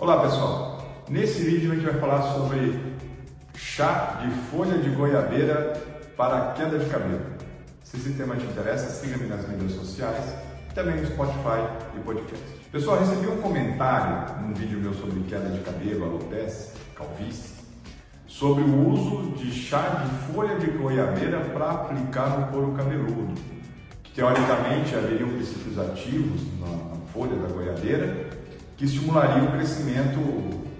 Olá pessoal, nesse vídeo a gente vai falar sobre chá de folha de goiabeira para queda de cabelo. Se esse tema te interessa, siga-me nas mídias sociais, também no Spotify e podcast. Pessoal, recebi um comentário num vídeo meu sobre queda de cabelo, alopecia, calvície, sobre o uso de chá de folha de goiabeira para aplicar no couro cabeludo. Que, teoricamente haveriam princípios ativos na folha da goiabeira que estimularia o crescimento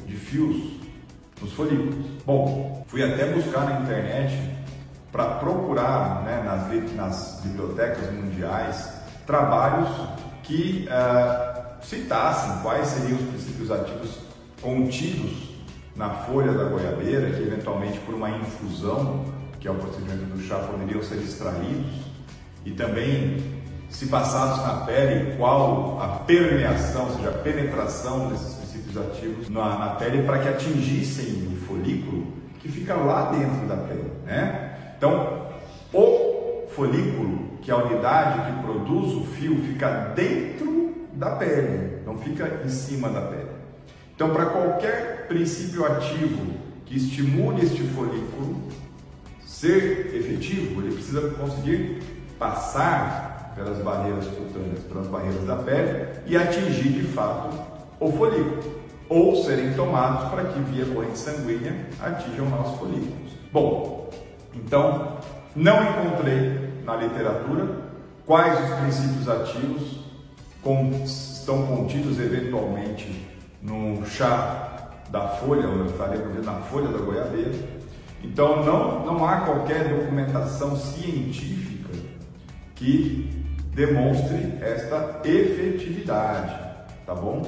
de fios nos folículos. Bom, fui até buscar na internet para procurar né, nas, nas, bibliotecas mundiais trabalhos que uh, citassem quais seriam os princípios ativos contidos na folha da goiabeira, que eventualmente por uma infusão, que é o procedimento do chá, poderiam ser extraídos, e também se passados na pele, qual a permeação, ou seja, a penetração desses princípios ativos na, na pele para que atingissem o folículo que fica lá dentro da pele, né? Então, o folículo, que é a unidade que produz o fio, fica dentro da pele, não fica em cima da pele. Então, para qualquer princípio ativo que estimule este folículo ser efetivo, ele precisa conseguir passar pelas barreiras cutâneas, pelas barreiras da pele e atingir de fato o folículo, ou serem tomados para que via corrente sanguínea atinjam nossos folículos. Bom, então não encontrei na literatura quais os princípios ativos com, estão contidos eventualmente no chá da folha, ou eu estaria na folha da goiabeira. Então não, não há qualquer documentação científica que demonstre esta efetividade, tá bom?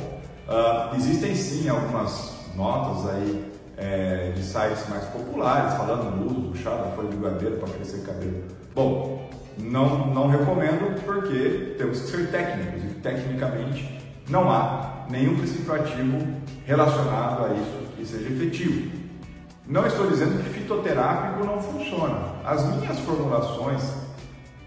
Uh, existem sim algumas notas aí é, de sites mais populares falando do uso do chá da folha de goiabeira para crescer cabelo. Bom, não, não recomendo porque temos que ser técnicos e tecnicamente não há nenhum princípio ativo relacionado a isso que seja efetivo. Não estou dizendo que fitoterápico não funciona. As minhas formulações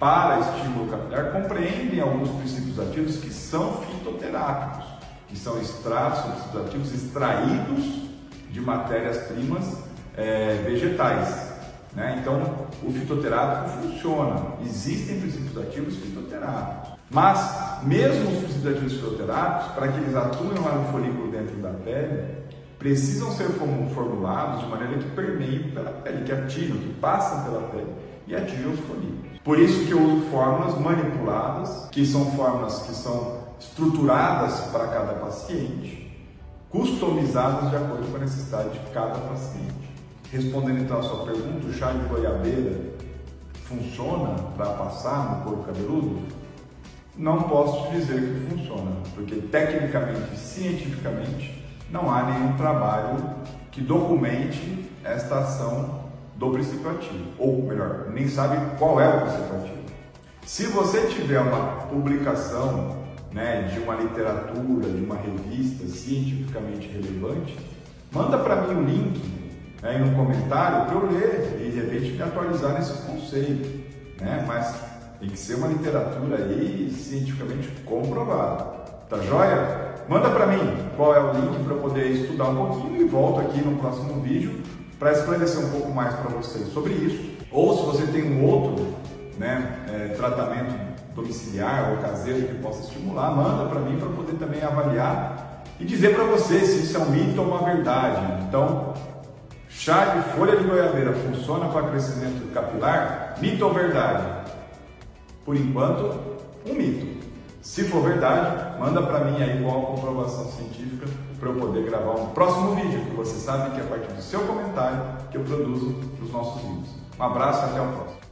para estímulo capilar compreendem alguns princípios ativos que são fitoterápicos, que são extratos ativos extraídos de matérias-primas é, vegetais. Né? Então, o fitoterápico funciona. Existem princípios ativos fitoterápicos. Mas, mesmo os princípios ativos fitoterápicos, para que eles atuem lá no folículo dentro da pele, precisam ser formulados de maneira que permeiem pela pele, que atinjam, que passam pela pele e atingem os folículos. Por isso que eu uso fórmulas manipuladas, que são fórmulas que são estruturadas para cada paciente, customizadas de acordo com a necessidade de cada paciente. Respondendo então a sua pergunta, o chá de goiabeira funciona para passar no couro cabeludo? Não posso dizer que funciona, porque tecnicamente cientificamente não há nenhum trabalho que documente esta ação do princípio ativo, ou melhor, nem sabe qual é o princípio ativo. Se você tiver uma publicação né, de uma literatura, de uma revista cientificamente relevante, manda para mim o um link né, aí no comentário para eu ler e de repente me atualizar nesse conceito. Né? Mas tem que ser uma literatura aí cientificamente comprovada. Tá joia? Manda para mim qual é o link para eu poder estudar um pouquinho e volto aqui no próximo vídeo para esclarecer um pouco mais para vocês sobre isso. Ou se você tem um outro né, é, tratamento domiciliar ou caseiro que possa estimular, manda para mim para poder também avaliar e dizer para você se isso é um mito ou uma verdade. Então, chá de folha de goiabeira funciona para crescimento capilar? Mito ou verdade? Por enquanto, um mito. Se for verdade, manda para mim aí qual a comprovação científica para eu poder gravar um próximo vídeo, que você sabe que é a partir do seu comentário que eu produzo os nossos vídeos. Um abraço até o próximo.